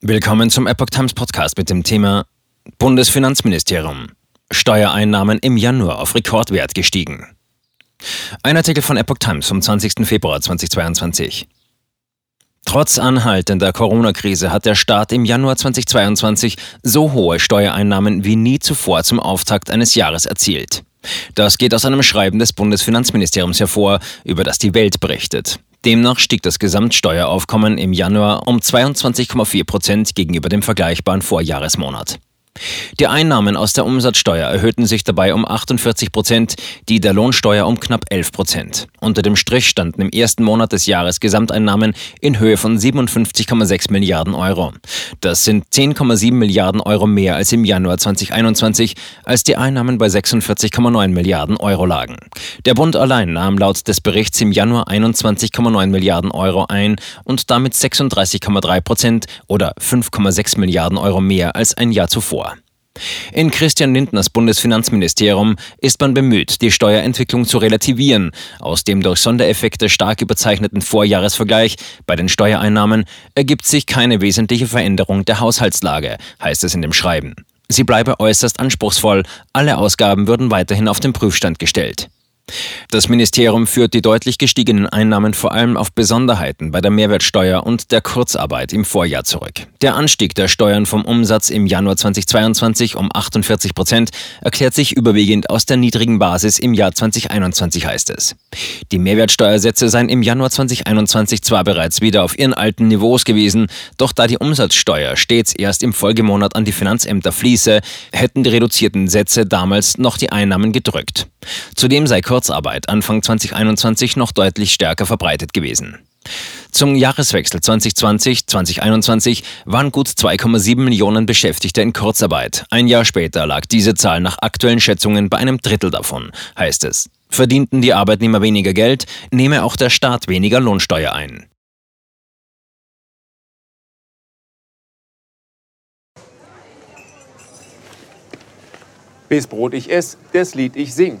Willkommen zum Epoch Times Podcast mit dem Thema Bundesfinanzministerium. Steuereinnahmen im Januar auf Rekordwert gestiegen. Ein Artikel von Epoch Times vom 20. Februar 2022. Trotz anhaltender Corona-Krise hat der Staat im Januar 2022 so hohe Steuereinnahmen wie nie zuvor zum Auftakt eines Jahres erzielt. Das geht aus einem Schreiben des Bundesfinanzministeriums hervor, über das die Welt berichtet. Demnach stieg das Gesamtsteueraufkommen im Januar um 22,4 Prozent gegenüber dem vergleichbaren Vorjahresmonat. Die Einnahmen aus der Umsatzsteuer erhöhten sich dabei um 48 Prozent, die der Lohnsteuer um knapp 11 Prozent. Unter dem Strich standen im ersten Monat des Jahres Gesamteinnahmen in Höhe von 57,6 Milliarden Euro. Das sind 10,7 Milliarden Euro mehr als im Januar 2021, als die Einnahmen bei 46,9 Milliarden Euro lagen. Der Bund allein nahm laut des Berichts im Januar 21,9 Milliarden Euro ein und damit 36,3 Prozent oder 5,6 Milliarden Euro mehr als ein Jahr zuvor. In Christian Lindners Bundesfinanzministerium ist man bemüht, die Steuerentwicklung zu relativieren. Aus dem durch Sondereffekte stark überzeichneten Vorjahresvergleich bei den Steuereinnahmen ergibt sich keine wesentliche Veränderung der Haushaltslage, heißt es in dem Schreiben. Sie bleibe äußerst anspruchsvoll, alle Ausgaben würden weiterhin auf den Prüfstand gestellt. Das Ministerium führt die deutlich gestiegenen Einnahmen vor allem auf Besonderheiten bei der Mehrwertsteuer und der Kurzarbeit im Vorjahr zurück. Der Anstieg der Steuern vom Umsatz im Januar 2022 um 48 Prozent erklärt sich überwiegend aus der niedrigen Basis im Jahr 2021, heißt es. Die Mehrwertsteuersätze seien im Januar 2021 zwar bereits wieder auf ihren alten Niveaus gewesen, doch da die Umsatzsteuer stets erst im Folgemonat an die Finanzämter fließe, hätten die reduzierten Sätze damals noch die Einnahmen gedrückt. Zudem sei Kurzarbeit Anfang 2021 noch deutlich stärker verbreitet gewesen. Zum Jahreswechsel 2020-2021 waren gut 2,7 Millionen Beschäftigte in Kurzarbeit. Ein Jahr später lag diese Zahl nach aktuellen Schätzungen bei einem Drittel davon, heißt es. Verdienten die Arbeitnehmer weniger Geld, nehme auch der Staat weniger Lohnsteuer ein. Bis Brot ich ess, das Lied ich sing.